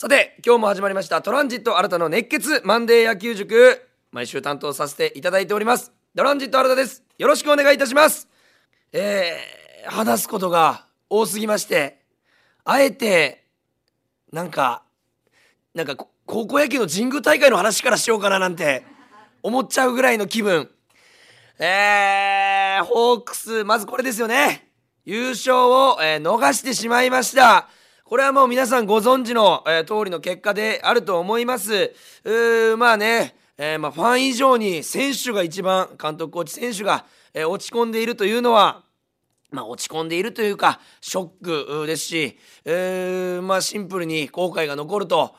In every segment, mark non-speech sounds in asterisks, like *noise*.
さて今日も始まりましたトランジット新たの熱血マンデー野球塾毎週担当させていただいております。トランジット新たです。よろしくお願いいたします。えー、話すことが多すぎましてあえてなんかなんか高校野球の神宮大会の話からしようかななんて思っちゃうぐらいの気分。えー、ホークスまずこれですよね。優勝を、えー、逃してしまいました。これはもう皆さんご存知の、えー、通りの結果であると思います。うまあね、えー、まあ、ファン以上に選手が一番監督コーチ選手が、えー、落ち込んでいるというのはまあ、落ち込んでいるというかショックですし、えー、まあ、シンプルに後悔が残ると。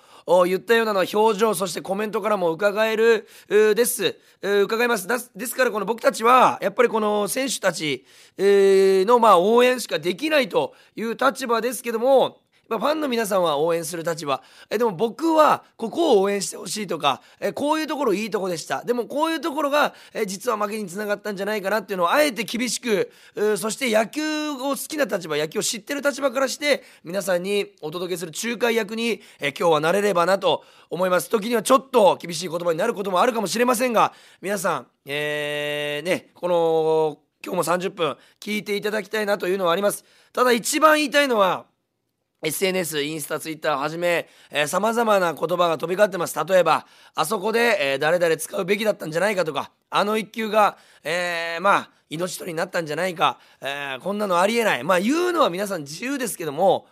言ったようなのは表情そしてコメントからも伺えるです、伺いますですからこの僕たちはやっぱりこの選手たちのまあ応援しかできないという立場ですけどもまあ、ファンの皆さんは応援する立場。えでも僕はここを応援してほしいとかえこういうところいいとこでした。でもこういうところがえ実は負けにつながったんじゃないかなっていうのをあえて厳しくそして野球を好きな立場野球を知ってる立場からして皆さんにお届けする仲介役にえ今日はなれればなと思います。時にはちょっと厳しい言葉になることもあるかもしれませんが皆さんえー、ねこの今日も30分聞いていただきたいなというのはあります。ただ一番言いたいのは SNS、インスタ、ツイッターをはじめ、さまざまな言葉が飛び交ってます。例えば、あそこで、えー、誰々使うべきだったんじゃないかとか、あの一球が、えー、まあ、命取りになったんじゃないか、えー、こんなのありえない。まあ、言うのは皆さん自由ですけども、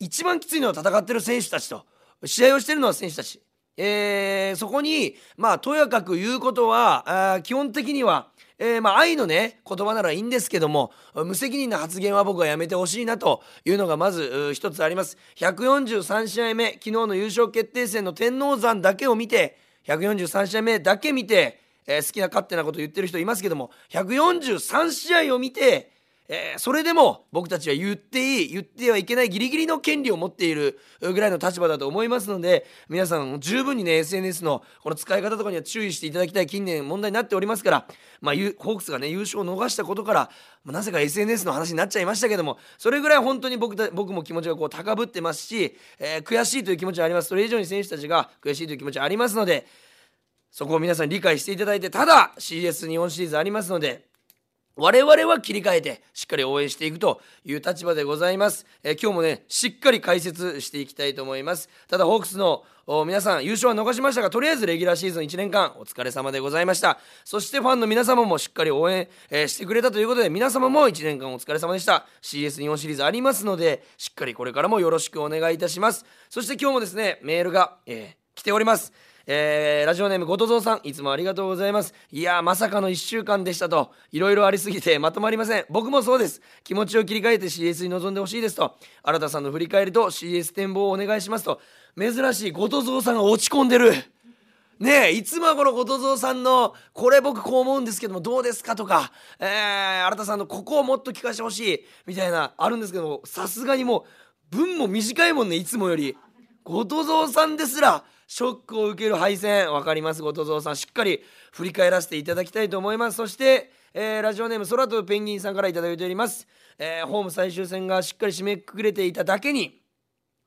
一番きついのは戦ってる選手たちと、試合をしてるのは選手たち。えー、そこに、まあ、とやかく言うことは、あ基本的には、えー、まあ愛のね言葉ならいいんですけども無責任な発言は僕はやめてほしいなというのがまず一つあります。143試合目昨日の優勝決定戦の天王山だけを見て143試合目だけ見て、えー、好きな勝手なこと言ってる人いますけども143試合を見てえー、それでも僕たちは言っていい言ってはいけないギリギリの権利を持っているぐらいの立場だと思いますので皆さん十分にね SNS のこの使い方とかには注意していただきたい近年問題になっておりますから、まあ、ホークスがね優勝を逃したことから、まあ、なぜか SNS の話になっちゃいましたけどもそれぐらい本当に僕た僕も気持ちがこう高ぶってますし、えー、悔しいという気持ちはあります。それ以上に選手たちが悔しいという気持ちはありますのでそこを皆さん理解していただいてただ CS 日本シリーズありますので我々は切り替えてしっかり応援していくという立場でございます、え、今日もねしっかり解説していきたいと思います。ただホークスの皆さん優勝は逃しましたがとりあえずレギュラーシーズン1年間お疲れ様でございました。そしてファンの皆様もしっかり応援、えー、してくれたということで皆様も1年間お疲れ様でした。CS 日本シリーズありますのでしっかりこれからもよろしくお願いいたします。そして今日もですねメールが、えー、来ております。えー、ラジオネームごとぞうさんいつもありがとうございます。いやまさかの1週間でしたと。いろいろありすぎてまとまりません。僕もそうです。気持ちを切り替えて CS に臨んでほしいですと。新田さんの振り返りと CS 展望をお願いしますと。珍しいごとぞうさんが落ち込んでる。ねえいつもこの後藤蔵さんの「これ僕こう思うんですけどもどうですか?」とか、えー、新田さんの「ここをもっと聞かせてほしい」みたいなあるんですけどもさすがにもう文も短いもんねいつもより。後藤蔵さんですらショックを受ける敗戦分かります。後藤蔵さんしっかり振り返らせていただきたいと思います。そして、えー、ラジオネーム空飛ぶペンギンさんから頂いております、えー、ホーム最終戦がしっかり締めくくれていただけに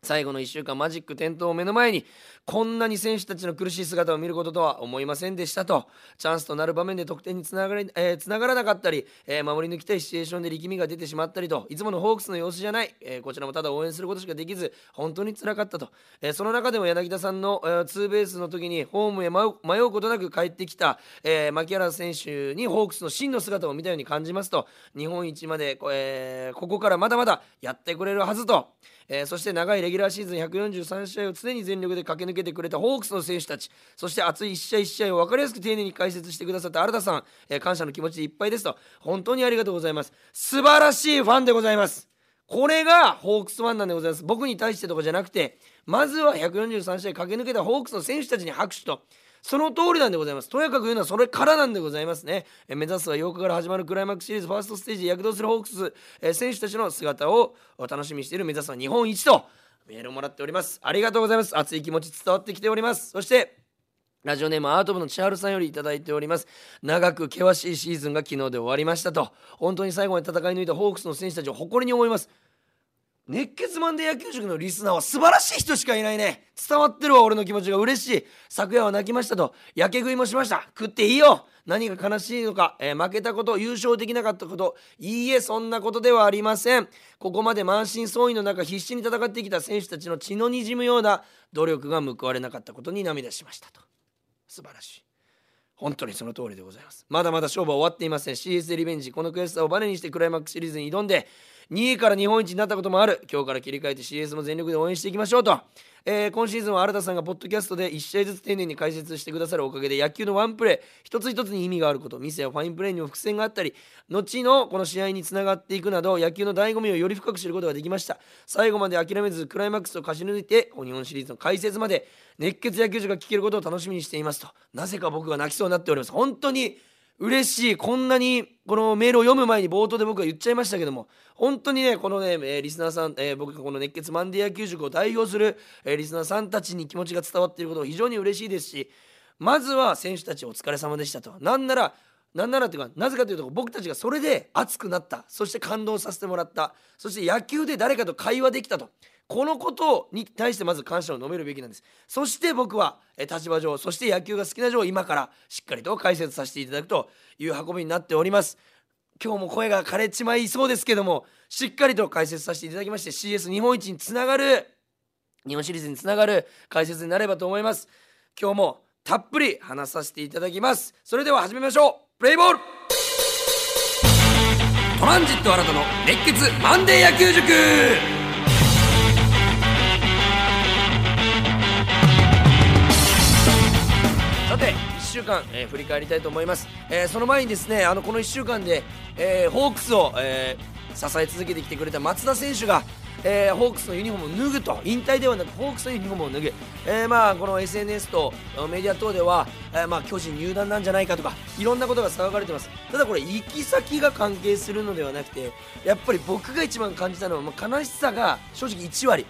最後の1週間マジック点灯を目の前にこんなに選手たちの苦しい姿を見ることとは思いませんでしたと。チャンスとなる場面で得点につながり、えー、つながらなかったり、えー、守り抜きたいシチュエーションで力みが出てしまったりと。いつものホークスの様子じゃない、えー、こちらもただ応援することしかできず本当につらかったと、えその中でも柳田さんの、えー、ツーベースの時にホームへ迷うことなく帰ってきた、えー、牧原選手にホークスの真の姿を見たように感じますと。日本一まで、えここからまだまだやってくれるはずと。えー、そして長いレギュラーシーズン143試合を常に全力で駆け抜けてくれたホークスの選手たちそして熱い1試合1試合を分かりやすく丁寧に解説してくださった新田さん、えー、感謝の気持ちでいっぱいですと本当にありがとうございます素晴らしいファンでございますこれがホークスファンなんでございます僕に対してとかじゃなくてまずは143試合駆け抜けたホークスの選手たちに拍手とその通りなんでございます。とやかく言うのはそれからなんでございますね。え目指すは8日から始まるクライマックスシリーズファーストステージで躍動するホークス、え選手たちの姿を楽しみにしている目指すは日本一とメールをもらっております。ありがとうございます。熱い気持ち伝わってきております。そしてラジオネームアート部の千春さんより頂いております。長く険しいシーズンが昨日で終わりましたと。本当に最後まで戦い抜いたホークスの選手たちを誇りに思います。熱血マンデー野球塾のリスナーは素晴らしい人しかいないね。伝わってるわ俺の気持ちが。嬉しい。昨夜は泣きましたと。やけ食いもしました。食っていいよ。何が悲しいのか、えー、負けたこと優勝できなかったこと。いいえそんなことではありません。ここまで満身創痍の中必死に戦ってきた選手たちの血のにじむような努力が報われなかったことに涙しましたと。素晴らしい。本当にその通りでございます。まだまだ勝負は終わっていません。CS リベンジ。この悔しさをバネにしてクライマックスシリーズに挑んで2位から日本一になったこともある。今日から切り替えて CS も全力で応援していきましょうと、えー、今シーズンは新田さんがポッドキャストで1試合ずつ丁寧に解説してくださるおかげで野球のワンプレー。一つ一つに意味があること。ミスやファインプレーにも伏線があったり。後のこの試合につながっていくなど野球の醍醐味をより深く知ることができました。最後まで諦めずクライマックスを勝ち抜いて日本シリーズの解説まで熱血野球場が聞けることを楽しみにしていますと。なぜか僕が泣きそうになっております。本当に嬉しい。こんなにこのメールを読む前に冒頭で僕は言っちゃいましたけども本当にねこのね、え、リスナーさん、えー、僕がこの熱血マンデー野球塾を代表する、え、リスナーさんたちに気持ちが伝わっていることが非常に嬉しいですしまずは選手たちお疲れ様でしたと。なんならなんならというかなぜかというと僕たちがそれで熱くなった。そして感動させてもらった。そして野球で誰かと会話できたと。このことに対してまず感謝を述べるべきなんです。そして僕は立場上そして野球が好きな上今からしっかりと解説させていただくという運びになっております。今日も声が枯れちまいそうですけどもしっかりと解説させていただきまして CS 日本一につながる日本シリーズにつながる解説になればと思います。今日もたっぷり話させていただきます。それでは始めましょう。プレイボール。トランジット新たの熱血マンデー野球塾。週間、えー、振り返りたいと思います、えー、その前にですねあのこの1週間で、えー、ホークスを、え支え続けてきてくれた松田選手がえ、ホークスのユニフォームを脱ぐと。引退ではなくホークスのユニフォームを脱ぐ、え、まあこの SNS とメディア等では、え、まあ巨人入団なんじゃないかとかいろんなことが騒がれてます。ただこれ行き先が関係するのではなくてやっぱり僕が一番感じたのは、まあ、悲しさが正直1割。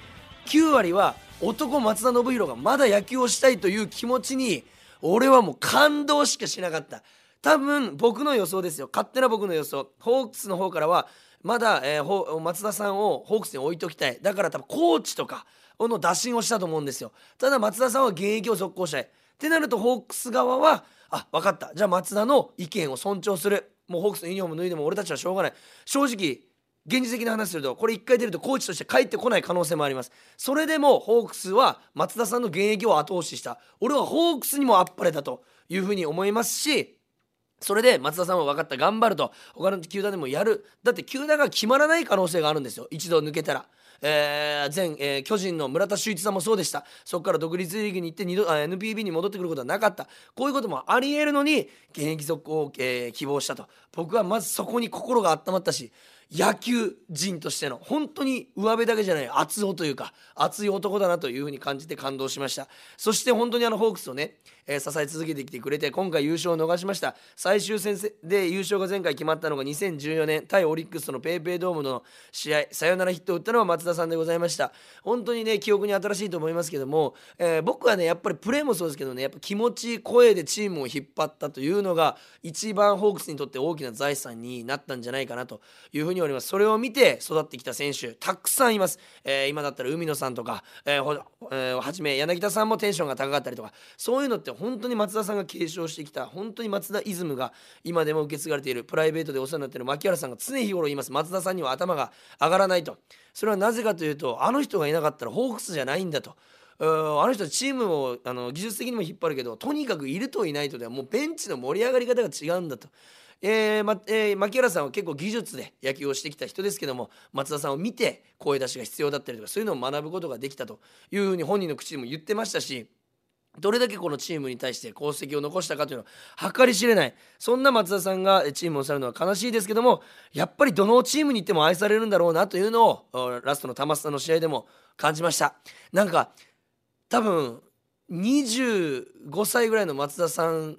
9割は男松田信弘がまだ野球をしたいという気持ちに俺はもう感動しかしなかった。多分僕の予想ですよ。勝手な僕の予想。ホークスの方からはまだ、えー、松田さんをホークスに置いときたい。だから多分コーチとかの打診をしたと思うんですよ。ただ松田さんは現役を続行したい。ってなるとホークス側はあ分かった。じゃあ松田の意見を尊重する。もうホークスのユニフォーム脱いでも俺たちはしょうがない。正直現実的な話するとこれ1回出るとコーチとして帰ってこない可能性もあります。それでもホークスは松田さんの現役を後押しした。俺はホークスにもあっぱれだというふうに思いますしそれで松田さんは分かった頑張ると。他の球団でもやる。だって球団が決まらない可能性があるんですよ。一度抜けたら。えー、前、えー、巨人の村田修一さんもそうでした。そこから独立リーグに行って2度 NPB に戻ってくることはなかった。こういうこともありえるのに現役続行を、えー、希望したと。僕はまずそこに心が温まったし野球人としての本当に上辺だけじゃない熱男というか熱い男だなというふうに感じて感動しました。そして本当にあのホークスをねえー、支え続けてきてくれて今回優勝を逃しました。最終戦で優勝が前回決まったのが2014年対オリックスとの PayPay ドームの試合サヨナラヒットを打ったのは松田さんでございました。本当にね記憶に新しいと思いますけども、えー、僕はねやっぱりプレーもそうですけどねやっぱ気持ち声でチームを引っ張ったというのが一番ホークスにとって大きな財産になったんじゃないかなというふうに思います。それを見て育ってきた選手たくさんいます、えー、今だったら海野さんとか、えーえー、はじめ柳田さんもテンションが高かったりとか。そういうのって本当に松田さんが継承してきた本当に松田イズムが今でも受け継がれているプライベートでお世話になっている牧原さんが常日頃言います。松田さんには頭が上がらないと。それはなぜかというとあの人がいなかったらホークスじゃないんだと。あの人チームをあの技術的にも引っ張るけどとにかくいるといないとではもうベンチの盛り上がり方が違うんだと。えーまえー、牧原さんは結構技術で野球をしてきた人ですけども松田さんを見て声出しが必要だったりとかそういうのを学ぶことができたというふうに本人の口でも言ってましたしどれだけこのチームに対して功績を残したかというのは計り知れない。そんな松田さんがチームを去るのは悲しいですけどもやっぱりどのチームに行っても愛されるんだろうなというのをラストの玉下の試合でも感じました。なんか多分25歳ぐらいの松田さん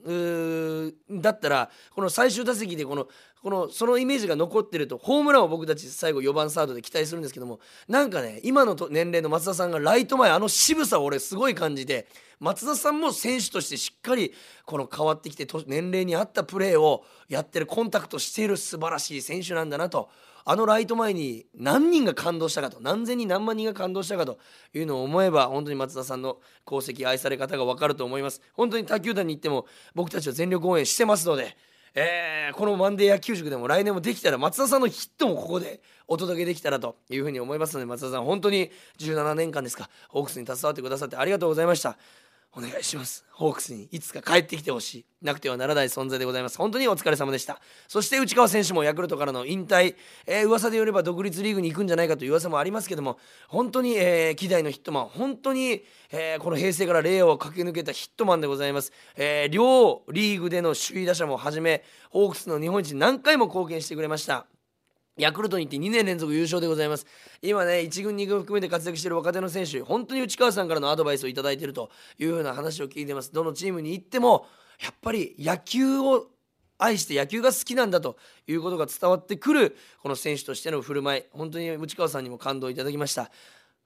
だったらこの最終打席でこのこのそのイメージが残ってるとホームランを僕たち最後4番サードで期待するんですけどもなんかね今の年齢の松田さんがライト前あの渋さを俺すごい感じて松田さんも選手としてしっかりこの変わってきて年齢に合ったプレーをやってるコンタクトしている素晴らしい選手なんだなとあのライト前に何人が感動したかと何千人何万人が感動したかというのを思えば本当に松田さんの功績愛され方が分かると思います。本当に他球団に行っても僕たちは全力応援してますのでえー、このマンデー野球塾でも来年もできたら松田さんのヒットもここでお届けできたらというふうに思いますので松田さん本当に17年間ですかホークスに携わってくださってありがとうございました。お願いします。ホークスにいつか帰ってきてほしい。なくてはならない存在でございます。本当にお疲れ様でした。そして内川選手もヤクルトからの引退、えー、噂でよれば独立リーグに行くんじゃないかという噂もありますけども本当に、えー、希代のヒットマン。本当に、えー、この平成から令和を駆け抜けたヒットマンでございます、えー、両リーグでの首位打者もはじめホークスの日本一に何回も貢献してくれました。ヤクルトに行って2年連続優勝でございます。今ね1軍2軍含めて活躍している若手の選手本当に内川さんからのアドバイスを頂いているというふうな話を聞いてます。どのチームに行ってもやっぱり野球を愛して野球が好きなんだということが伝わってくるこの選手としての振る舞い本当に内川さんにも感動いただきました。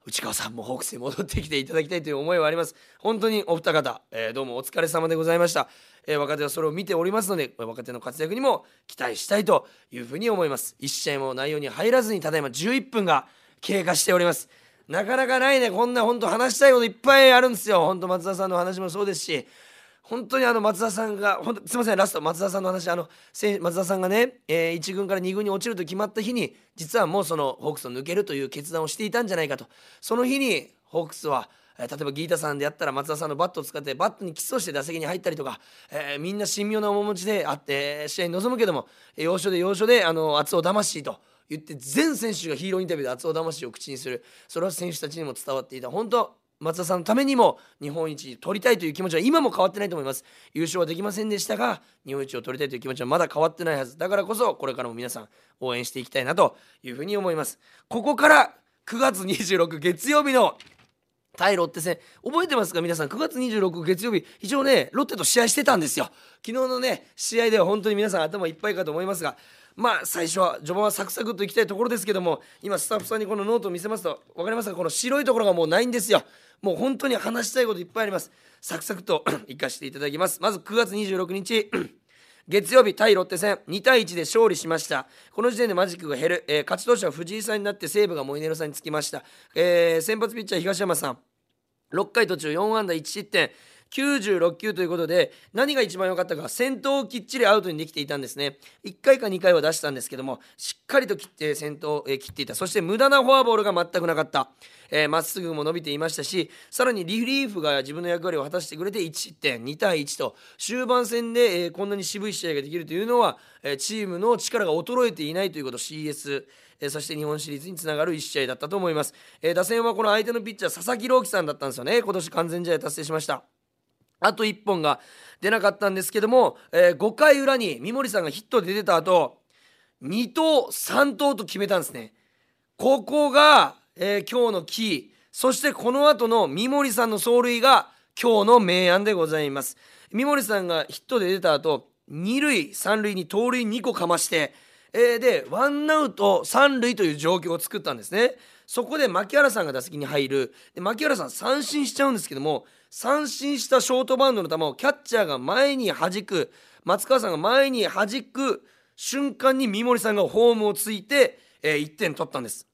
内川さんもホークスに戻ってきていただきたいという思いはあります。本当にお二方、えー、どうもお疲れ様でございました、えー、若手はそれを見ておりますので若手の活躍にも期待したいというふうに思います。1試合も内容に入らずにただいま11分が経過しております。なかなかないね。こんな本当話したいこといっぱいあるんですよ。本当松田さんの話もそうですし本当にあの松田さんが本当すみませんラスト松田さんの話あの松田さんがね、えー、1軍から2軍に落ちると決まった日に実はもうそのホークスを抜けるという決断をしていたんじゃないかと。その日にホークスは例えばギータさんでやったら松田さんのバットを使ってバットにキスをして打席に入ったりとか、えー、みんな神妙な面持ちであって試合に臨むけども要所で要所であの熱男魂と言って全選手がヒーローインタビューで熱男魂を口にする。それは選手たちにも伝わっていた。本当松田さんのためにも日本一取りたいという気持ちは今も変わってないと思います。優勝はできませんでしたが日本一を取りたいという気持ちはまだ変わってないはずだからこそこれからも皆さん応援していきたいなというふうに思います。ここから9月26月曜日の対ロッテ戦覚えてますか？皆さん9月26月曜日一応ねロッテと試合してたんですよ。昨日のね試合では本当に皆さん頭いっぱいかと思いますがまあ最初は序盤はサクサクといきたいところですけども今スタッフさんにこのノートを見せますと分かりますか？この白いところがもうないんですよ。もう本当に話したいこといっぱいあります。サクサクと *coughs* 行かせていただきます。まず9月26日。*coughs* 月曜日対ロッテ戦。2対1で勝利しました。この時点でマジックが減る、えー、勝ち投手は藤井さんになって西武がモイネロさんにつきました、えー、先発ピッチャー東山さん。6回途中4安打1失点。96球ということで何が一番良かったか先頭をきっちりアウトにできていたんですね。1回か2回は出したんですけどもしっかりと切って先頭を切っていたそして無駄なフォアボールが全くなかった。ま、えー、っすぐも伸びていましたしさらにリリーフが自分の役割を果たしてくれて1失点2対1と終盤戦で、えー、こんなに渋い試合ができるというのは、えー、チームの力が衰えていないということ。CS えそして日本シリーズにつながる1試合だったと思います、え打線はこの相手のピッチャー佐々木朗希さんだったんですよね。今年完全試合達成しました。あと1本が出なかったんですけども、えー、5回裏に三森さんがヒットで出た後2投3投と決めたんですね。ここが、えー、今日のキー。そしてこの後の三森さんの走塁が今日の明暗でございます。三森さんがヒットで出た後2塁3塁に盗塁2個かまして、えー、でワンアウト3塁という状況を作ったんですね。そこで牧原さんが打席に入る。で牧原さん三振しちゃうんですけども三振したショートバウンドの球をキャッチャーが前に弾く松川さんが前に弾く瞬間に三森さんがホームをついて、えー、1点取ったんです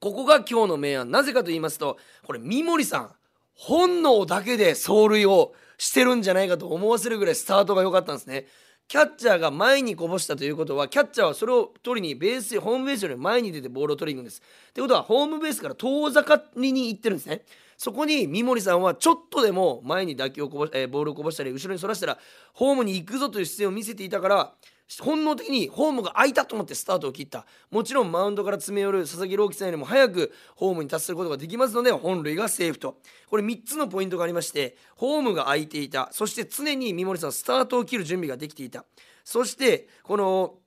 ここが今日の明暗なぜかと言いますとこれ三森さん本能だけで走塁をしてるんじゃないかと思わせるぐらいスタートが良かったんですねキャッチャーが前にこぼしたということはキャッチャーはそれを取りにベースホームベースより前に出てボールを取りに行くんです。ってことはホームベースから遠ざかりに行ってるんですね。そこに三森さんはちょっとでも前に打球をこぼし、えー、ボールをこぼしたり後ろにそらしたらホームに行くぞという姿勢を見せていたから本能的にホームが空いたと思ってスタートを切った。もちろんマウンドから詰め寄る佐々木朗希さんよりも早くホームに達することができますので本塁がセーフと。これ3つのポイントがありましてホームが空いていた。そして常に三森さんスタートを切る準備ができていた。そしてこの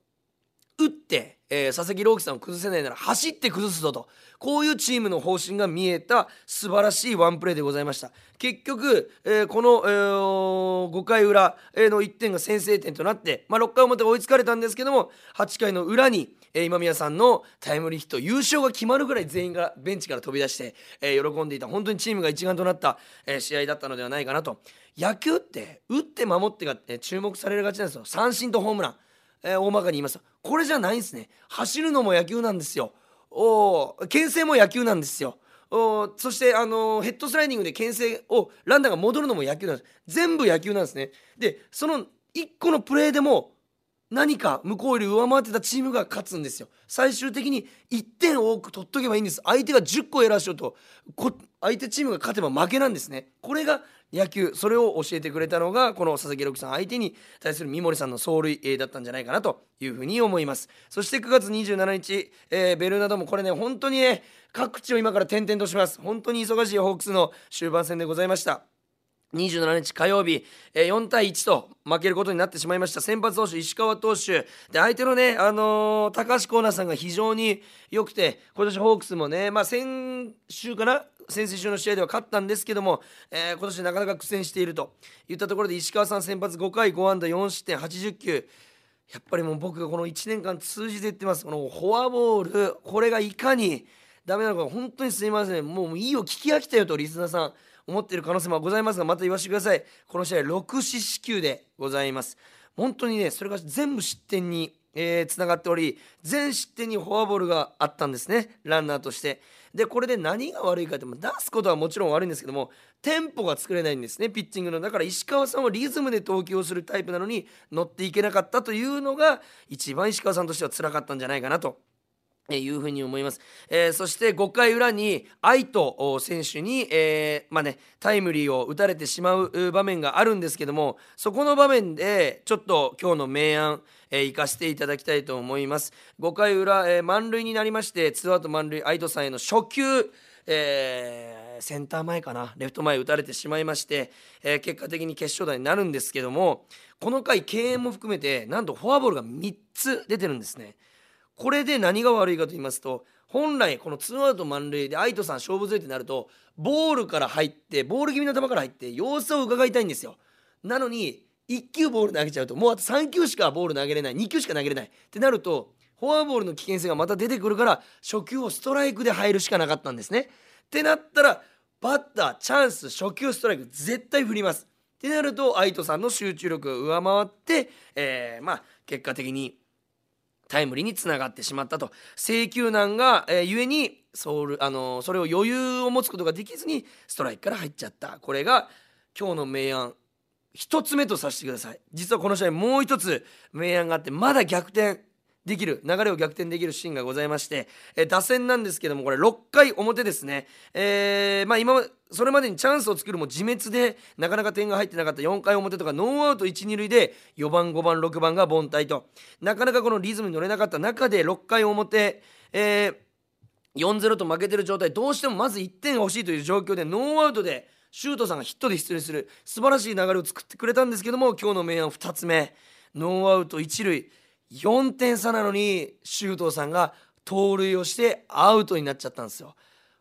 打って、えー、佐々木朗希さんを崩せないなら走って崩すぞと。こういうチームの方針が見えた素晴らしいワンプレーでございました。結局、えー、この、えー、5回裏の1点が先制点となって、まあ、6回表追いつかれたんですけども8回の裏に、えー、今宮さんのタイムリーヒット優勝が決まるぐらい全員がベンチから飛び出して、えー、喜んでいた本当にチームが一丸となった、えー、試合だったのではないかなと。野球って打って守ってが、えー、注目されるがちなんですよ。三振とホームラン。えー、大まかに言います。これじゃないんですね。走るのも野球なんですよ。お牽制も野球なんですよ。おそして、あのー、ヘッドスライディングで牽制をランナーが戻るのも野球なんです。全部野球なんですね。でその1個のプレーでも何か向こうより上回ってたチームが勝つんですよ。最終的に1点多く取っとけばいいんです。相手が10個エラーしようと。相手チームが勝てば負けなんですね。これが野球それを教えてくれたのがこの佐々木朗希さん。相手に対する三森さんの走塁だったんじゃないかなというふうに思います。そして9月27日、えー、ベルナドもこれね本当にね各地を今から転々とします。本当に忙しいホークスの終盤戦でございました。27日火曜日、えー、4対1と負けることになってしまいました。先発投手石川投手。で相手のね、あのー、高橋光成さんが非常に良くて今年ホークスもね、まあ、先週かな先々週の試合では勝ったんですけども、えー、今年なかなか苦戦しているといったところで石川さん先発5回5安打4失点80球やっぱりもう僕がこの1年間通じて言ってます。このフォアボールこれがいかにダメなのか本当にすいません。もういいよ聞き飽きたよとリスナーさん。思っている可能性もございますがまた言わせてください。この試合6四死球でございます。本当にねそれが全部失点にえー、つながっており全失点にフォアボールがあったんですね。ランナーとして。でこれで何が悪いかって出すことはもちろん悪いんですけどもテンポが作れないんですねピッチングの。だから石川さんはリズムで投球をするタイプなのに乗っていけなかったというのが一番石川さんとしては辛かったんじゃないかなというふうに思います、えー、そして5回裏に愛斗選手に、えー、まあね、タイムリーを打たれてしまう場面があるんですけどもそこの場面でちょっと今日の明暗、えー、生かしていただきたいと思います5回裏、えー、満塁になりましてツーアウト満塁愛斗さんへの初球えー、センター前かなレフト前打たれてしまいまして、えー、結果的に決勝打になるんですけどもこの回敬遠も含めてなんとフォアボールが3つ出てるんですね。これで何が悪いかと言いますと本来このツーアウト満塁で愛斗さん勝負強いってなるとボールから入ってボール気味の球から入って様子を伺いたいんですよ。なのに1球ボール投げちゃうともうあと3球しかボール投げれない2球しか投げれない。ってなるとフォアボールの危険性がまた出てくるから初球をストライクで入るしかなかったんですね。ってなったらバッターチャンス初球ストライク絶対振ります。ってなると愛斗さんの集中力が上回って、えー、まあ結果的にタイムリーにつながってしまったと。請求難が、えー、ゆえにソウル、あの、それを余裕を持つことができずにストライクから入っちゃった。これが今日の明暗。1つ目とさせてください。実はこの試合もう1つ明暗があってまだ逆転。できる流れを逆転できるシーンがございまして、え、打線なんですけどもこれ6回表ですね、えー、まあ今それまでにチャンスを作るも自滅でなかなか点が入ってなかった4回表とかノーアウト1、2塁で4番、5番、6番が凡退と。なかなかこのリズムに乗れなかった中で6回表、えー、4-0と負けてる状態どうしてもまず1点欲しいという状況でノーアウトでシュートさんがヒットで出塁する素晴らしい流れを作ってくれたんですけども今日の明暗2つ目。ノーアウト1塁。4点差なのに周東さんが盗塁をしてアウトになっちゃったんですよ。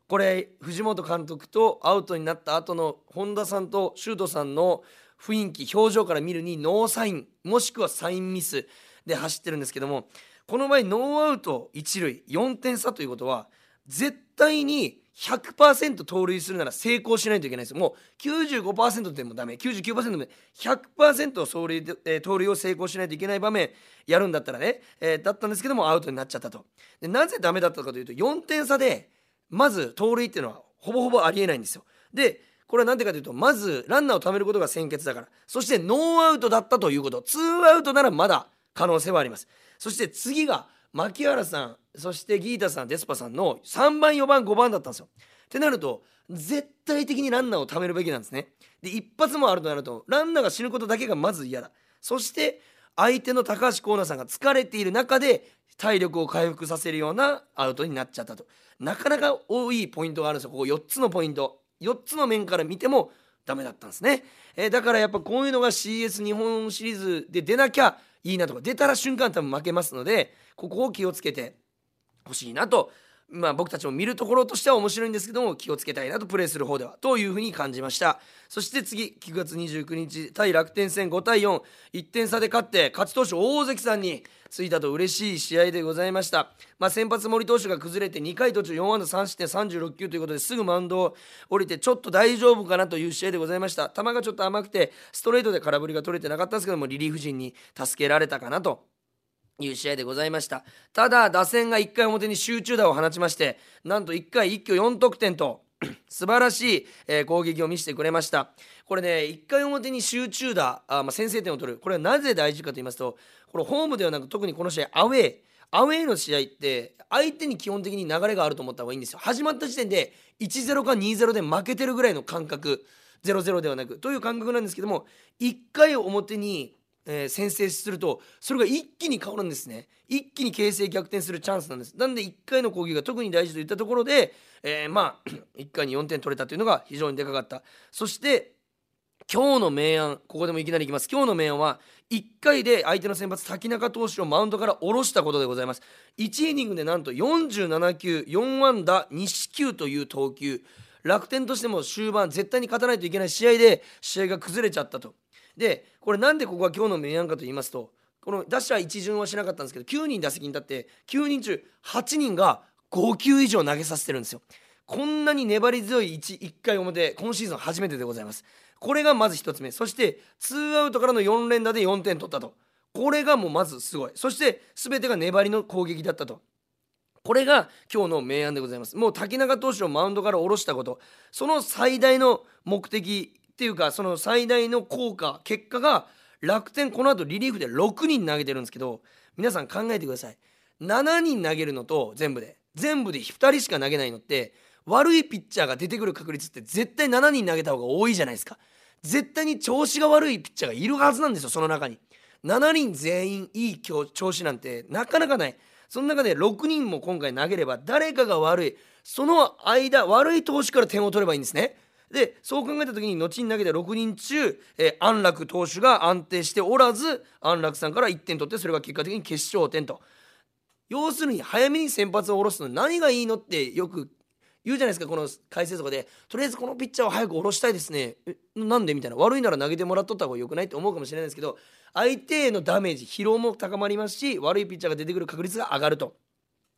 これ藤本監督とアウトになった後の本田さんと周東さんの雰囲気表情から見るにノーサインもしくはサインミスで走ってるんですけどもこの場合ノーアウト1塁4点差ということは絶対に100%盗塁するなら成功しないといけないです。もう95%でもダメ。99%でも100%走塁、えー、盗塁を成功しないといけない場面やるんだったらね、えー、だったんですけどもアウトになっちゃったと。でなぜダメだったかというと4点差でまず盗塁っていうのはほぼほぼありえないんですよ。でこれは何でかというとまずランナーを貯めることが先決だから。そしてノーアウトだったということ。ツーアウトならまだ可能性はあります。そして次が牧原さんそしてギータさんデスパさんの3番4番5番だったんですよ。ってなると絶対的にランナーを貯めるべきなんですね。で一発もあるとなるとランナーが死ぬことだけがまず嫌だ。そして相手の高橋光成さんが疲れている中で体力を回復させるようなアウトになっちゃったと。なかなか多いポイントがあるんですよ。ここ4つのポイント。4つの面から見てもダメだったんですね。えー、だからやっぱこういうのが CS 日本シリーズで出なきゃいいなとか出たら瞬間多分負けますのでここを気をつけてほしいなとまあ、僕たちも見るところとしては面白いんですけども気をつけたいなとプレーする方ではというふうに感じました。そして次9月29日対楽天戦5対41点差で勝って勝ち投手大関さんについたと嬉しい試合でございました、まあ、先発森投手が崩れて2回途中4安打3失点36球ということですぐマウンドを降りてちょっと大丈夫かなという試合でございました。球がちょっと甘くてストレートで空振りが取れてなかったんですけどもリリーフ陣に助けられたかなという試合でございました。ただ打線が1回表に集中打を放ちましてなんと1回一挙4得点と *clears throat* 素晴らしい、えー、攻撃を見せてくれました。これね1回表に集中打あ、まあ、先制点を取る。これはなぜ大事かと言いますとこれホームではなく特にこの試合アウェー。アウェーの試合って相手に基本的に流れがあると思った方がいいんですよ。始まった時点で1-0か2-0で負けてるぐらいの感覚。0-0ではなく。という感覚なんですけども1回表にえー、先制するとそれが一気に変わるんですね。一気に形勢逆転するチャンスなんです。なんで1回の攻撃が特に大事といったところで、えー、まあ *clears throat* 1回に4点取れたというのが非常にでかかった。そして今日の明暗ここでもいきなりいきます。今日の明暗は1回で相手の先発滝中投手をマウンドから下ろしたことでございます。1イニングでなんと47球4安打2四球という投球。楽天としても終盤絶対に勝たないといけない試合で試合が崩れちゃったと。でこれなんでここが今日の明暗かと言いますとこの打者一巡はしなかったんですけど9人打席に立って9人中8人が5球以上投げさせてるんですよ。こんなに粘り強い 1, 1回表今シーズン初めてでございます。これがまず1つ目。そして2アウトからの4連打で4点取ったと。これがもうまずすごい。そして全てが粘りの攻撃だったと。これが今日の明暗でございます。もう滝中投手をマウンドから下ろしたこと。その最大の目的っていうかその最大の効果結果が楽天この後リリーフで6人投げてるんですけど皆さん考えてください。7人投げるのと全部で。全部で2人しか投げないのって悪いピッチャーが出てくる確率って絶対7人投げた方が多いじゃないですか。絶対に調子が悪いピッチャーがいるはずなんですよその中に。7人全員いい調子なんてなかなかない。その中で6人も今回投げれば誰かが悪い。その間悪い投手から点を取ればいいんですね。でそう考えた時に後に投げた6人中、えー、安楽投手が安定しておらず安楽さんから1点取ってそれが結果的に決勝点と。要するに早めに先発を下ろすの何がいいのってよく言うじゃないですかこの解説とかで。とりあえずこのピッチャーを早く下ろしたいですね。なんで？みたいな。悪いなら投げてもらっとった方がよくないって思うかもしれないですけど相手へのダメージ疲労も高まりますし悪いピッチャーが出てくる確率が上がると。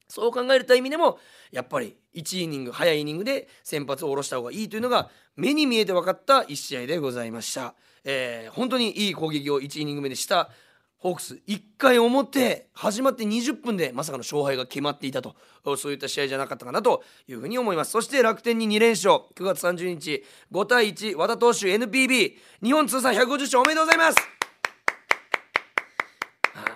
そう考えるた意味でもやっぱり1イニング早いイニングで先発を下ろした方がいいというのが目に見えて分かった1試合でございました、えー、本当にいい攻撃を1イニング目でした。ホークス1回表始まって20分でまさかの勝敗が決まっていたと。そういった試合じゃなかったかなというふうに思います。そして楽天に2連勝。9月30日5対1和田投手 NPB 日本通算150勝おめでとうございます。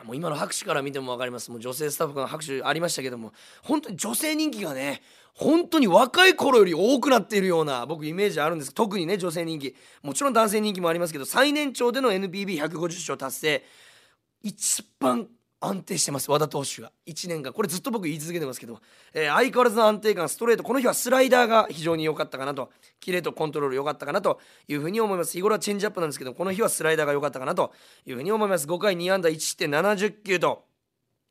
もう今の拍手から見ても分かります。もう女性スタッフが拍手ありましたけども本当に女性人気がね本当に若い頃より多くなっているような僕イメージあるんです。特にね女性人気。もちろん男性人気もありますけど最年長での NPB150 勝達成。一番安定してます和田投手が。1年間。これずっと僕言い続けてますけど、えー、相変わらずの安定感ストレート。この日はスライダーが非常に良かったかなと。キレとコントロール良かったかなというふうに思います。日頃はチェンジアップなんですけどこの日はスライダーが良かったかなというふうに思います。5回2安打1失点70球と。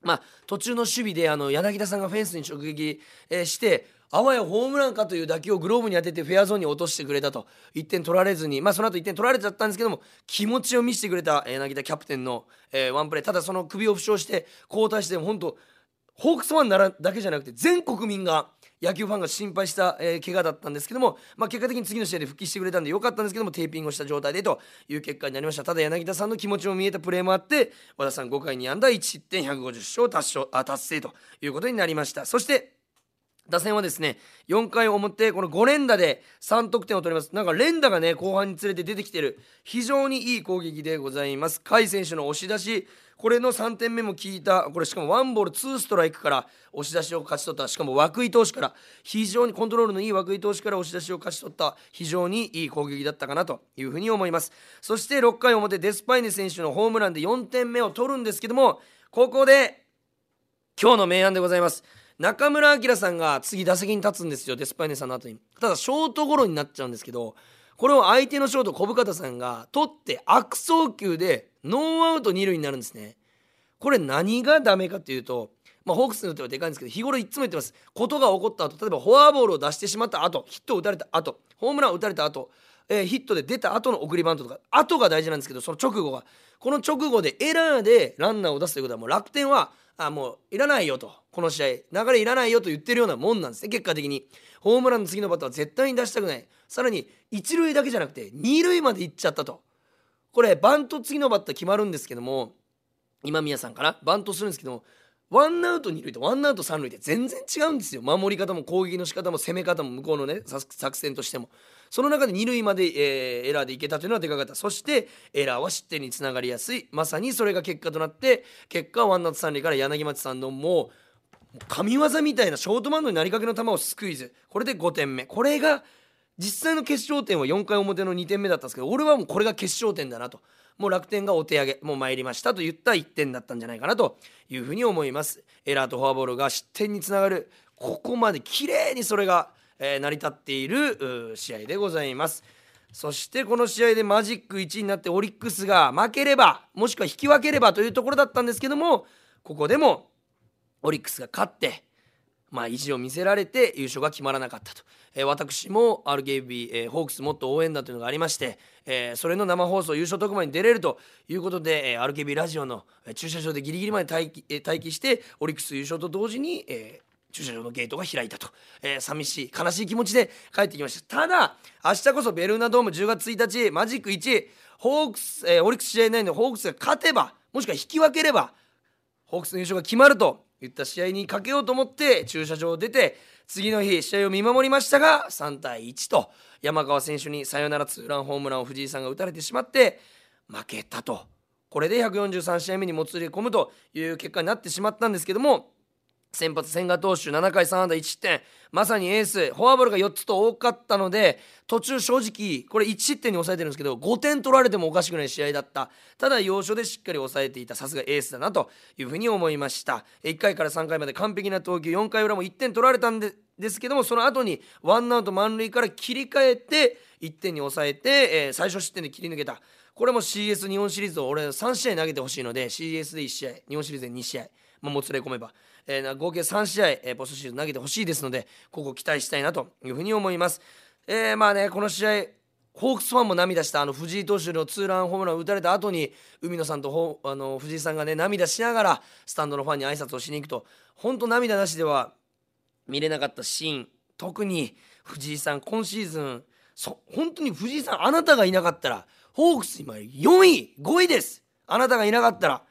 まあ途中の守備であの柳田さんがフェンスに直撃、えー、してあわやホームランかという打球をグローブに当ててフェアゾーンに落としてくれたと。1点取られずに。まあその後1点取られちゃったんですけども気持ちを見せてくれた柳田キャプテンの、えー、ワンプレー。ただその首を負傷して交代して本当ホークスファンならだけじゃなくて全国民が野球ファンが心配した、えー、怪我だったんですけども、まあ、結果的に次の試合で復帰してくれたんでよかったんですけどもテーピングをした状態でという結果になりました。ただ柳田さんの気持ちも見えたプレーもあって和田さん5回に安打1失点150勝達成あ達成ということになりました。そして打線はですね4回表この5連打で3得点を取ります。なんか連打がね後半につれて出てきてる。非常にいい攻撃でございます。甲斐選手の押し出し。これの3点目も効いた。これしかもワンボールツーストライクから押し出しを勝ち取った。しかも涌井投手から。非常にコントロールのいい涌井投手から押し出しを勝ち取った。非常にいい攻撃だったかなというふうに思います。そして6回表デスパイネ選手のホームランで4点目を取るんですけどもここで今日の明暗でございます。中村晃さんが次打席に立つんですよ。デスパイネさんの後に。ただショートゴロになっちゃうんですけどこれを相手のショート小深田さんが取って悪送球でノーアウト二塁になるんですね。これ何がダメかっていうとまあ、ホークスによってはでかいんですけど日頃いつも言ってます。ことが起こった後例えばフォアボールを出してしまった後ヒットを打たれた後ホームランを打たれた後、えー、ヒットで出た後の送りバントとか後が大事なんですけどその直後が。この直後でエラーでランナーを出すということはもう楽天はあもういらないよと。この試合流れいらないよと言ってるようなもんなんですね結果的に。ホームランの次のバッターは絶対に出したくない。さらに一塁だけじゃなくて二塁まで行っちゃったと。これバント次のバッター決まるんですけども今宮さんかなバントするんですけどもワンアウト二塁とワンアウト三塁で全然違うんですよ。守り方も攻撃の仕方も攻め方も向こうのね作戦としても。その中で二塁まで、えー、エラーでいけたというのはでかかった。そしてエラーは失点につながりやすい。まさにそれが結果となって結果ワンアウト三塁から柳町さんのもう神業みたいなショートマンドになりかけの球をスクイズ。これで5点目。これが実際の決勝点は4回表の2点目だったんですけど俺はもうこれが決勝点だなと。もう楽天がお手上げ。もう参りましたと言った1点だったんじゃないかなというふうに思います。エラーとフォアボールが失点につながる。ここまで綺麗にそれが、え、成り立っている試合でございます。そしてこの試合でマジック1になってオリックスが負ければもしくは引き分ければというところだったんですけどもここでもオリックスが勝ってまあ、意地を見せられて優勝が決まらなかったと、えー、私も RKB、えー、ホークスもっと応援だというのがありまして、えー、それの生放送優勝特番に出れるということで、えー、RKB ラジオの駐車場でギリギリまで待機,、えー、待機してオリックス優勝と同時に、えー、駐車場のゲートが開いたと、えー、寂しい悲しい気持ちで帰ってきました。ただ明日こそベルーナドーム10月1日マジック1ホークス、えー、オリックス試合内でホークスが勝てばもしくは引き分ければホークスの優勝が決まると言った試合にかけようと思って駐車場を出て次の日試合を見守りましたが3対1と山川選手にサヨナラツーランホームランを藤井さんが打たれてしまって負けたと。これで143試合目にもつれ込むという結果になってしまったんですけども先発千賀投手7回3安打1失点。まさにエースフォアボールが4つと多かったので途中正直これ1失点に抑えてるんですけど5点取られてもおかしくない試合だった。ただ要所でしっかり抑えていた。さすがエースだなというふうに思いました。1回から3回まで完璧な投球4回裏も1点取られたんでですけどもその後にワンアウト満塁から切り替えて1点に抑えて、えー、最初失点で切り抜けた。これも CS 日本シリーズを俺3試合投げてほしいので CS で1試合日本シリーズで2試合、まあ、もつれ込めば。えー、合計3試合、えー、ポストシーズン投げてほしいですのでここ期待したいなというふうに思います。えー、まあねこの試合ホークスファンも涙したあの藤井投手のツーランホームランを打たれた後に海野さんとあの藤井さんがね涙しながらスタンドのファンに挨拶をしに行くと本当涙なしでは見れなかったシーン特に藤井さん今シーズンそ本当に藤井さんあなたがいなかったらホークス今4位5位ですあなたがいなかったら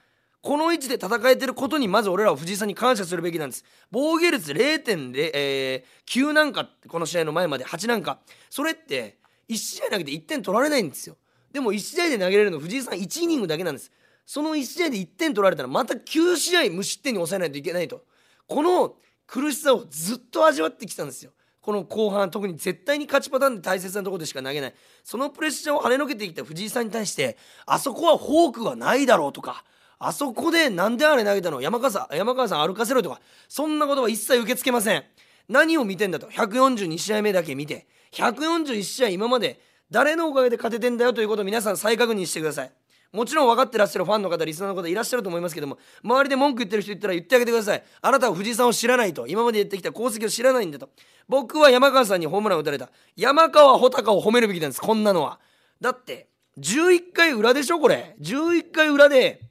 この位置で戦えてることにまず俺らは藤井さんに感謝するべきなんです。防御率0.09、えー、なんかこの試合の前まで8なんか。それって1試合投げて1点取られないんですよ。でも1試合で投げれるの藤井さん1イニングだけなんです。その1試合で1点取られたらまた9試合無失点に抑えないといけないと。この苦しさをずっと味わってきたんですよ。この後半特に絶対に勝ちパターンで大切なところでしか投げない。そのプレッシャーを跳ねのけてきた藤井さんに対してあそこはフォークはないだろうとかあそこでなんであれ投げたの？山川さん山川さん歩かせろとか。そんなことは一切受け付けません。何を見てんだと？142試合目だけ見て。141試合今まで誰のおかげで勝ててんだよ？ということを皆さん再確認してください。もちろん分かってらっしゃるファンの方リスナーの方いらっしゃると思いますけども。周りで文句言ってる人いったら言ってあげてください。あなたは藤井さんを知らないと。今まで言ってきた功績を知らないんだと。僕は山川さんにホームランを打たれた。山川穂高を褒めるべきなんです。こんなのは。だって11回裏でしょ？これ。11回裏で。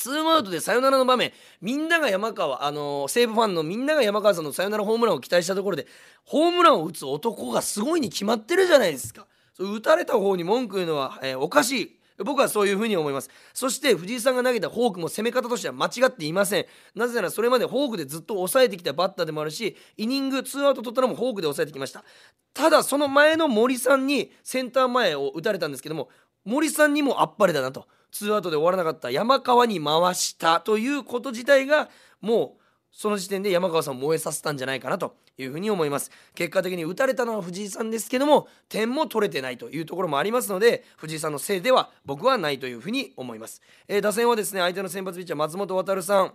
ツーアウトでサヨナラの場面。みんなが山川あの西武ファンのみんなが山川さんのサヨナラホームランを期待したところでホームランを打つ男がすごいに決まってるじゃないですか。そ打たれた方に文句言うのは、えー、おかしい。僕はそういうふうに思います。そして藤井さんが投げたフォークも攻め方としては間違っていません。なぜならそれまでフォークでずっと抑えてきたバッターでもあるしイニングツーアウト取ったのもフォークで抑えてきました。ただその前の森さんにセンター前を打たれたんですけども森さんにもあっぱれだなと。ツーアウトで終わらなかった山川に回したということ自体がもうその時点で山川さんを燃えさせたんじゃないかなというふうに思います。結果的に打たれたのは藤井さんですけども点も取れてないというところもありますので藤井さんのせいでは僕はないというふうに思います、えー、打線はですね相手の先発ピッチャー松本航さん。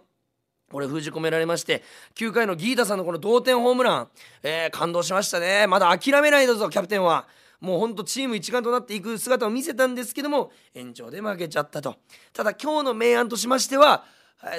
これ封じ込められまして9回のギータさんのこの同点ホームラン、えー、感動しましたね。まだ諦めないだぞキャプテンは。もうほんとチーム一丸となっていく姿を見せたんですけども延長で負けちゃったと。ただ今日の明暗としましては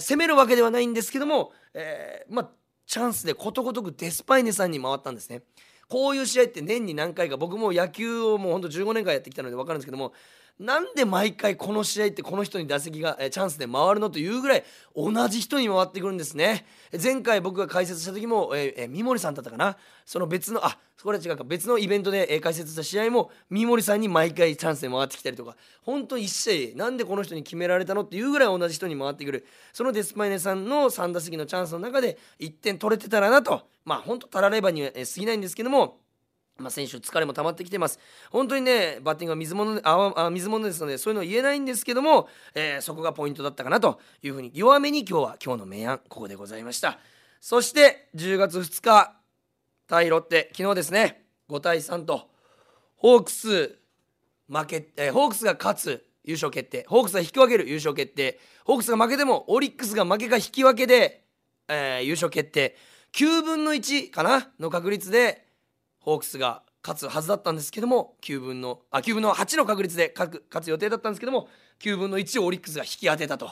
攻めるわけではないんですけども、えー、まあチャンスでことごとくデスパイネさんに回ったんですね。こういう試合って年に何回か僕も野球をもうほんと15年間やってきたので分かるんですけどもなんで毎回この試合ってこの人に打席が、チャンスで回るのというぐらい同じ人に回ってくるんですね。前回僕が解説した時も、えー、三森さんだったかな。その別のあそこれは違うか。別のイベントで、え、解説した試合も三森さんに毎回チャンスで回ってきたりとか。本当一試合なんでこの人に決められたのっていうぐらい同じ人に回ってくる。そのデスパイネさんの3打席のチャンスの中で1点取れてたらなと。まあ本当たらればには、え、過ぎないんですけども。まあ、選手疲れも溜まってきてます。本当にね、バッティングは水物あ水物ですので、そういうの言えないんですけども、えー、そこがポイントだったかなというふうに、弱めに今日は今日の明暗、ここでございました。そして、10月2日、対ロッテ、昨日ですね、5対3と、ホークス、負け、えー、ホークスが勝つ、優勝決定。ホークスが引き分ける、優勝決定。ホークスが負けても、オリックスが負けか引き分けで、えー、優勝決定。9分の1かなの確率で、ホークスが勝つはずだったんですけども9分のあ9分の8の確率で勝つ予定だったんですけども9分の1をオリックスが引き当てたと。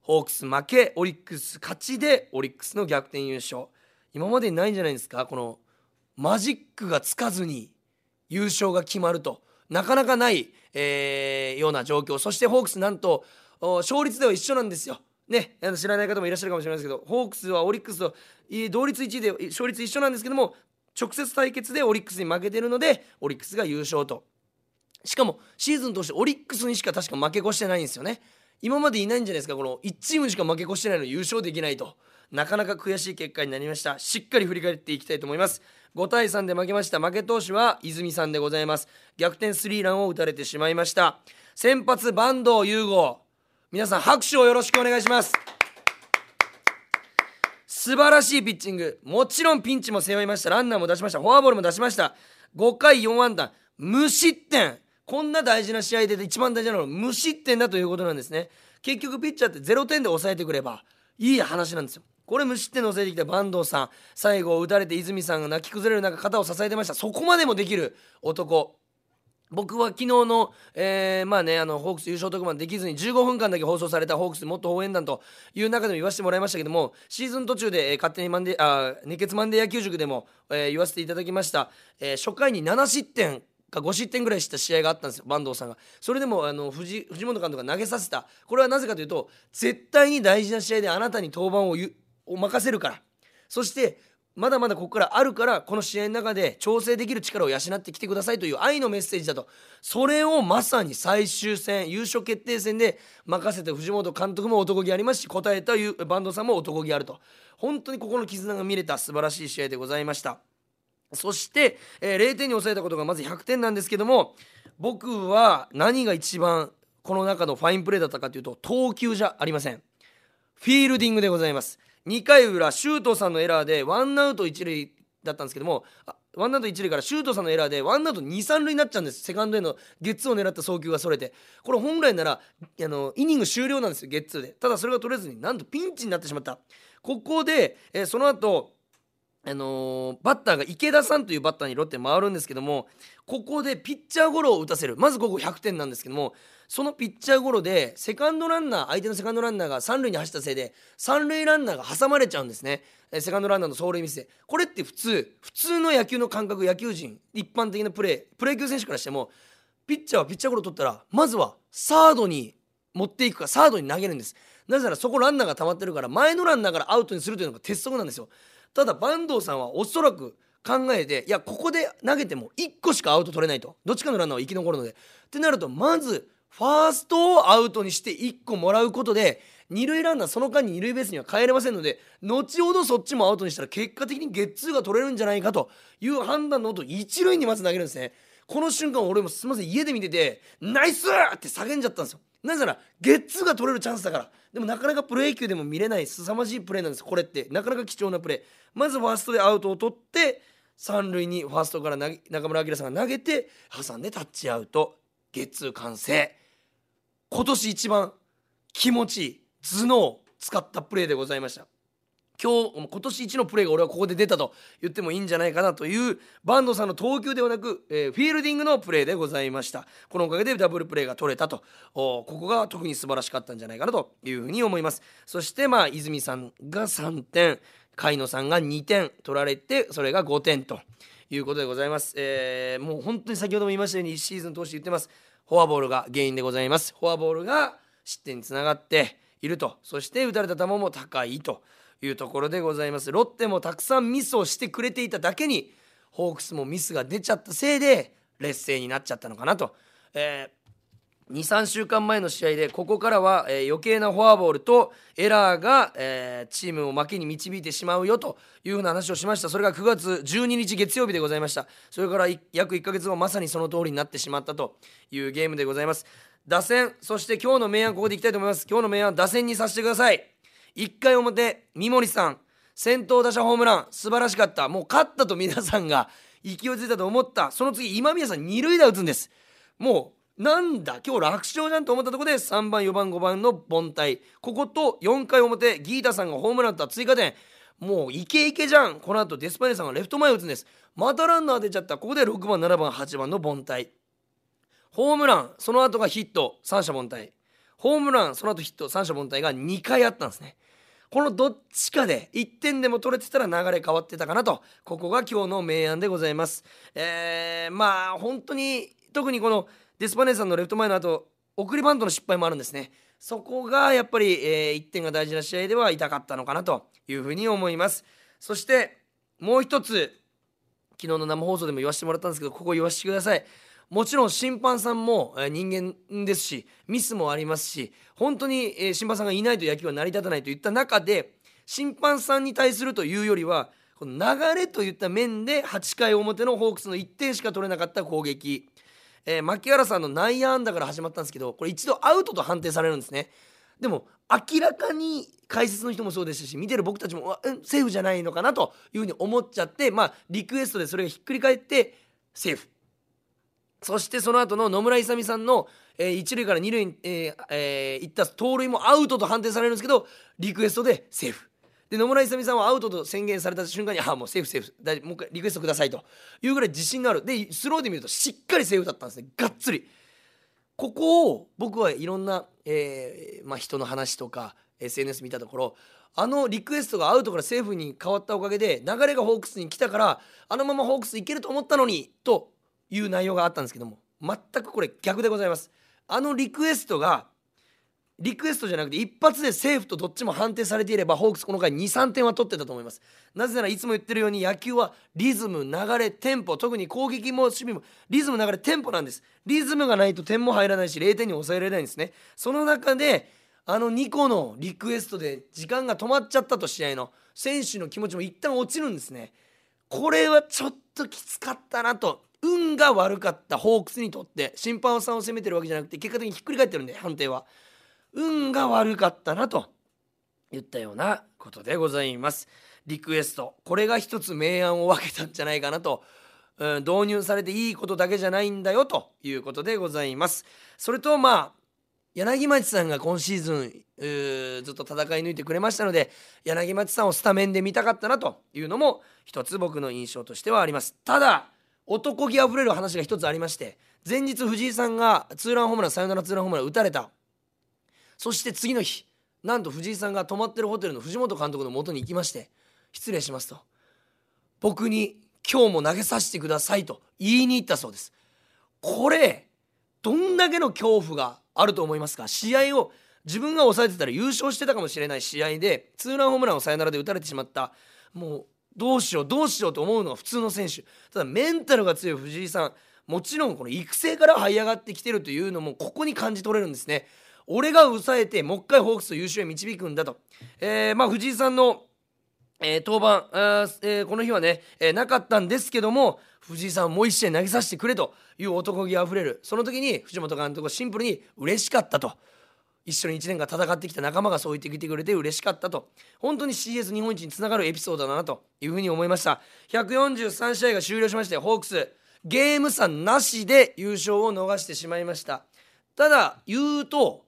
ホークス負けオリックス勝ちでオリックスの逆転優勝。今までにないんじゃないですか？このマジックがつかずに優勝が決まると。なかなかない、えー、ような状況。そしてホークスなんと勝率では一緒なんですよ。ね、知らない方もいらっしゃるかもしれないですけどホークスはオリックスと同率1位で勝率一緒なんですけども直接対決でオリックスに負けてるのでオリックスが優勝と。しかもシーズン通してオリックスにしか確か負け越してないんですよね。今までいないんじゃないですかこの1チームしか負け越してないの優勝できないと。なかなか悔しい結果になりました。しっかり振り返っていきたいと思います。5対3で負けました。負け投手は泉さんでございます。逆転スリーランを打たれてしまいました。先発坂東優吾。皆さん拍手をよろしくお願いします。素晴らしいピッチング。もちろんピンチも背負いました。ランナーも出しました。フォアボールも出しました。5回4安打。無失点。こんな大事な試合で一番大事なのは無失点だということなんですね。結局ピッチャーって0点で抑えてくればいい話なんですよ。これ無失点で抑えてきた坂東さん。最後打たれて泉さんが泣き崩れる中肩を支えてました。そこまでもできる男。僕は昨日の、えー、まあね、あの、ホークス優勝特番できずに15分間だけ放送されたホークスもっと応援団という中でも言わせてもらいましたけども、シーズン途中で、えー、勝手にマンデ、あ熱血マンデー野球塾でも、えー、言わせていただきました、え、初回に7失点か5失点ぐらいした試合があったんですよ、坂東さんが。それでも、あの、藤藤本監督が投げさせた。これはなぜかというと、絶対に大事な試合であなたに登板をを任せるから。そして、まだまだここからあるからこの試合の中で調整できる力を養ってきてくださいという愛のメッセージだと。それをまさに最終戦優勝決定戦で任せて藤本監督も男気ありますし答えたバンドさんも男気あると。本当にここの絆が見れた素晴らしい試合でございました。そして、えー、0点に抑えたことがまず100点なんですけども僕は何が一番この中のファインプレーだったかというと投球じゃありません。フィールディングでございます。2回裏周東さんのエラーでワンアウト一塁だったんですけどもワンアウト一塁から周東さんのエラーでワンアウト二三塁になっちゃうんです。セカンドへのゲッツーを狙った送球がそれて。これ本来ならあのイニング終了なんですよゲッツーで。ただそれが取れずになんとピンチになってしまった。ここで、えー、その後あのー、バッターが池田さんというバッターにロッテ回るんですけどもここでピッチャーゴロを打たせる。まずここ100点なんですけどもそのピッチャーゴロでセカンドランナー相手のセカンドランナーが三塁に走ったせいで三塁ランナーが挟まれちゃうんですね。セカンドランナーの走塁ミスで。これって普通普通の野球の感覚野球人一般的なプレープロ野球選手からしてもピッチャーはピッチャーゴロ取ったらまずはサードに持っていくかサードに投げるんです。なぜならそこランナーが溜まってるから前のランナーからアウトにするというのが鉄則なんですよ。ただ坂東さんはおそらく考えていやここで投げても1個しかアウト取れないと。どっちかのランナーは生き残るので。ってなるとまずファーストをアウトにして1個もらうことで二塁ランナーその間に二塁ベースには帰れませんので後ほどそっちもアウトにしたら結果的にゲッツーが取れるんじゃないかという判断の音一塁にまず投げるんですね。この瞬間俺もすみません家で見ててナイスって叫んじゃったんですよ。なぜならゲッツーが取れるチャンスだから。でもなかなかプロ野球でも見れない凄まじいプレーなんですこれって。なかなか貴重なプレー。まずファーストでアウトを取って三塁にファーストから中村晃さんが投げて挟んでタッチアウト。ゲッツー完成。今年一番気持ちいい頭脳を使ったプレーでございました。今日今年一のプレーが俺はここで出たと言ってもいいんじゃないかなというバンドさんの投球ではなく、えー、フィールディングのプレーでございました。このおかげでダブルプレーが取れたと。ここが特に素晴らしかったんじゃないかなというふうに思います。そしてまあ泉さんが3点甲斐野さんが2点取られてそれが5点ということでございます、えー、もう本当に先ほども言いましたようにシーズン通して言ってます。フォアボールが原因でございます。フォアボールが失点につながっていると。そして打たれた球も高いというところでございますロッテもたくさんミスをしてくれていただけにホークスもミスが出ちゃったせいで劣勢になっちゃったのかなと、えー23週間前の試合でここからは、えー、余計なフォアボールとエラーが、えー、チームを負けに導いてしまうよというふうな話をしました。それが9月12日月曜日でございました。それから約1ヶ月後まさにその通りになってしまったというゲームでございます。打線そして今日の明暗ここでいきたいと思います。今日の明暗打線にさせてください。1回表三森さん先頭打者ホームラン素晴らしかった。もう勝ったと皆さんが勢いづいたと思った。その次今宮さん二塁打打つんです。もうなんだ？今日楽勝じゃんと思ったところで3番4番5番の凡退。ここと4回表ギータさんがホームランと追加点。もうイケイケじゃん。この後デスパイネさんがレフト前打つんです。またランナー出ちゃった。ここで6番7番8番の凡退。ホームランその後がヒット三者凡退。ホームランその後ヒット三者凡退が2回あったんですね。このどっちかで1点でも取れてたら流れ変わってたかなと。ここが今日の明暗でございます。えー、まあ本当に特にこのデスパネさんのレフト前の後送りバントの失敗もあるんですね。そこがやっぱり、えー、1点が大事な試合では痛かったのかなというふうに思います。そしてもう一つ昨日の生放送でも言わせてもらったんですけどここ言わせてください。もちろん審判さんも人間ですしミスもありますし本当に審判さんがいないと野球は成り立たないといった中で審判さんに対するというよりはこの流れといった面で8回表のホークスの1点しか取れなかった攻撃。えー、牧原さんの内野安打から始まったんですけどこれ一度アウトと判定されるんですね。でも明らかに解説の人もそうですし見てる僕たちもセーフじゃないのかなというふうに思っちゃってまあリクエストでそれがひっくり返ってセーフ。そしてその後の野村勇さんの、えー、一塁から二塁に、えーえー、行った盗塁もアウトと判定されるんですけどリクエストでセーフ。で野村勇さんはアウトと宣言された瞬間にああもうセーフセーフ。だもう一回リクエストくださいと。いうぐらい自信がある。でスローで見るとしっかりセーフだったんですね。がっつり。ここを僕はいろんな、えーまあ、人の話とか SNS 見たところあのリクエストがアウトからセーフに変わったおかげで流れがホークスに来たからあのままホークスいけると思ったのにという内容があったんですけども全くこれ逆でございます。あのリクエストがリクエストじゃなくて一発でセーフとどっちも判定されていればホークスこの回2、3点は取ってたと思います。なぜならいつも言ってるように野球はリズム流れテンポ特に攻撃も守備もリズム流れテンポなんです。リズムがないと点も入らないし0点に抑えられないんですね。その中であの2個のリクエストで時間が止まっちゃったと試合の選手の気持ちも一旦落ちるんですね。これはちょっときつかったなと運が悪かったホークスにとって審判さんを責めてるわけじゃなくて結果的にひっくり返ってるんで判定は。運が悪かったなと言ったようなことでございます。リクエストこれが一つ明暗を分けたんじゃないかなと、うん、導入されていいことだけじゃないんだよということでございます。それとまあ柳町さんが今シーズンずっと戦い抜いてくれましたので柳町さんをスタメンで見たかったなというのも一つ僕の印象としてはあります。ただ男気あふれる話が一つありまして前日藤井さんがツーランホームランサヨナラツーランホームラン打たれたそして次の日なんと藤井さんが泊まってるホテルの藤本監督のもとに行きまして失礼しますと僕に今日も投げさせてくださいと言いに行ったそうです。これどんだけの恐怖があると思いますか？試合を自分が抑えてたら優勝してたかもしれない試合でツーランホームランをサヨナラで打たれてしまった。もうどうしようどうしようと思うのが普通の選手。ただメンタルが強い藤井さんもちろんこの育成から這い上がってきてるというのもここに感じ取れるんですね。俺が抑えてもう一回ホークスを優勝へ導くんだと、えー、まあ藤井さんの、えー、登板、えー、この日はね、えー、なかったんですけども藤井さんもう一試合投げさせてくれという男気あふれる。その時に藤本監督はシンプルに嬉しかったと。一緒に1年間戦ってきた仲間がそう言ってきてくれて嬉しかったと。本当に CS 日本一につながるエピソードだなというふうに思いました。143試合が終了しましてホークスゲーム差なしで優勝を逃してしまいました。ただ言うと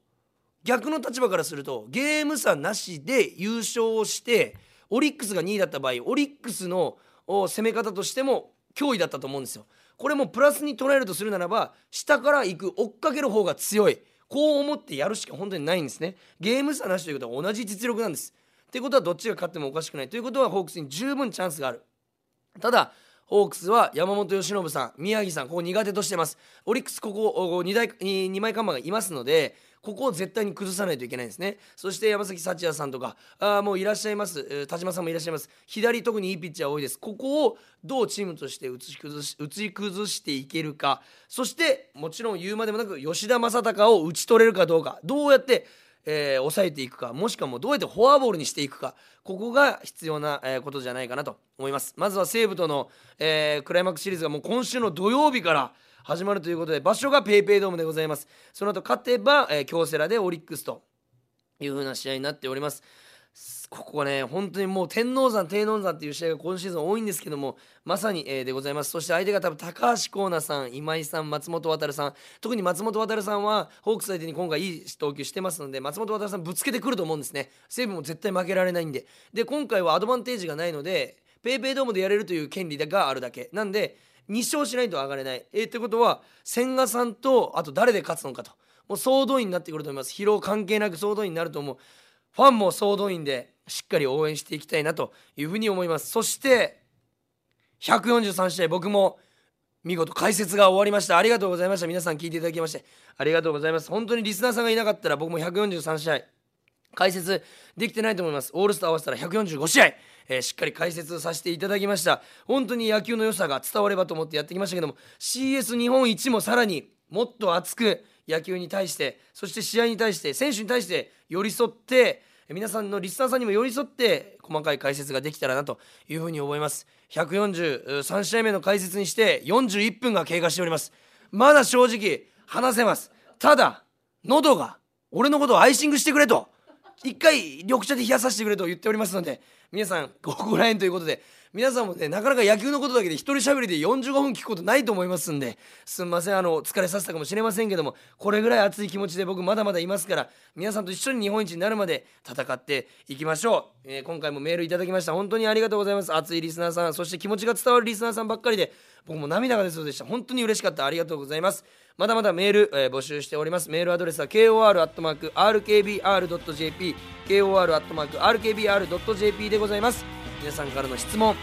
逆の立場からするとゲーム差なしで優勝をしてオリックスが2位だった場合オリックスの攻め方としても脅威だったと思うんですよ。これもプラスに捉えるとするならば下から行く追っかける方が強いこう思ってやるしか本当にないんですね。ゲーム差なしということは同じ実力なんです。っていうことはどっちが勝ってもおかしくないということはホークスに十分チャンスがある。ただホークスは山本由伸さん宮城さんここ苦手としてますオリックスここ 2, 2枚看板がいますのでここを絶対に崩さないといけないんですね。そして山崎幸也さんとかあもういらっしゃいます。田島さんもいらっしゃいます。左特にいいピッチャー多いです。ここをどうチームとして打ち崩し打ち崩していけるか。そしてもちろん言うまでもなく吉田正尚を打ち取れるかどうか。どうやってえー、抑えていくか。もしくはもうどうやってフォアボールにしていくか。ここが必要な、えー、ことじゃないかなと思います。まずは西武との、えー、クライマックスシリーズがもう今週の土曜日から始まるということで場所が PayPay ドームでございます。その後勝てば、えー、京セラでオリックスという風な試合になっております。ここはね本当にもう天王山天王山っていう試合が今シーズン多いんですけどもまさに、えー、でございます。そして相手が多分高橋光成さん今井さん松本航さん特に松本航さんはホークス相手に今回いい投球してますので松本航さんぶつけてくると思うんですね。西武も絶対負けられないんで。で今回はアドバンテージがないので PayPay ドームでやれるという権利があるだけ。なんで2勝しないと上がれない。えー、ってことは千賀さんとあと誰で勝つのかと。もう総動員になってくると思います。疲労関係なく総動員になると思う。ファンも総動員でしっかり応援していきたいなというふうに思います。そして143試合僕も見事解説が終わりました。ありがとうございました。皆さん聞いていただきましてありがとうございます。本当にリスナーさんがいなかったら僕も143試合解説できてないと思います。オールスター合わせたら145試合。えー、しっかり解説させていただきました。本当に野球の良さが伝わればと思ってやってきましたけども CS 日本一もさらにもっと熱く野球に対してそして試合に対して選手に対して寄り添って皆さんのリスナーさんにも寄り添って細かい解説ができたらなというふうに思います。143試合目の解説にして41分が経過しております。まだ正直話せます。ただ喉が俺のことをアイシングしてくれと。一回緑茶で冷やさせてくれと言っておりますので皆さんここら辺ということで皆さんもねなかなか野球のことだけで一人喋りで45分聞くことないと思いますんですんませんあの疲れさせたかもしれませんけどもこれぐらい熱い気持ちで僕まだまだいますから皆さんと一緒に日本一になるまで戦っていきましょう、えー、今回もメールいただきました。本当にありがとうございます。熱いリスナーさんそして気持ちが伝わるリスナーさんばっかりで僕も涙が出そうでした。本当に嬉しかった。ありがとうございます。まだまだメール、えー、募集しております。メールアドレスは kor.rkbr.jp kor.rkbr.jp でございます。皆さんからの質問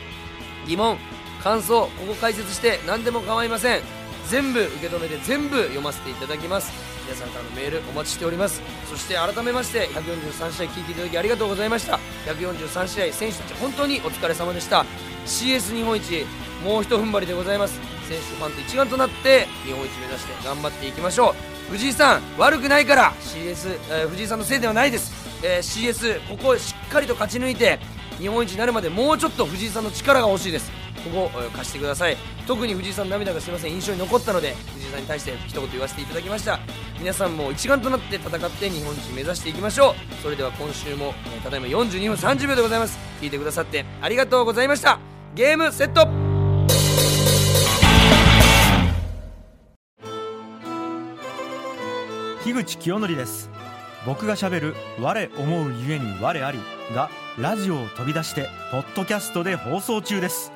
疑問感想ここ解説して何でも構いません。全部受け止めて全部読ませていただきます。皆さんからのメールお待ちしております。そして改めまして143試合聞いていただきありがとうございました。143試合選手たち本当にお疲れ様でした。CS 日本一もうひと踏ん張りでございます。選手ファンと一丸となって日本一目指して頑張っていきましょう。藤井さん悪くないから CS、えー、藤井さんのせいではないです、えー、CS ここをしっかりと勝ち抜いて日本一になるまでもうちょっと藤井さんの力が欲しいです。ここ貸してください。特に藤井さんの涙がすいません。印象に残ったので藤井さんに対して一言言わせていただきました。皆さんも一丸となって戦って日本一目指していきましょう。それでは今週も、ただいま42分30秒でございます。聞いてくださってありがとうございました。ゲームセット。樋口清則です。僕がしゃべる「我思うゆえに我あり」がラジオを飛び出してポッドキャストで放送中です。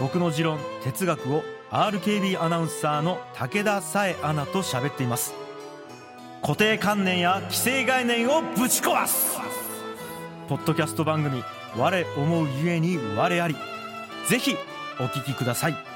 僕の持論哲学を RKB アナウンサーの武田紗恵アナと喋っています。固定観念や既成概念をぶち壊す。ポッドキャスト番組「我思うゆえに我あり」ぜひお聞きください。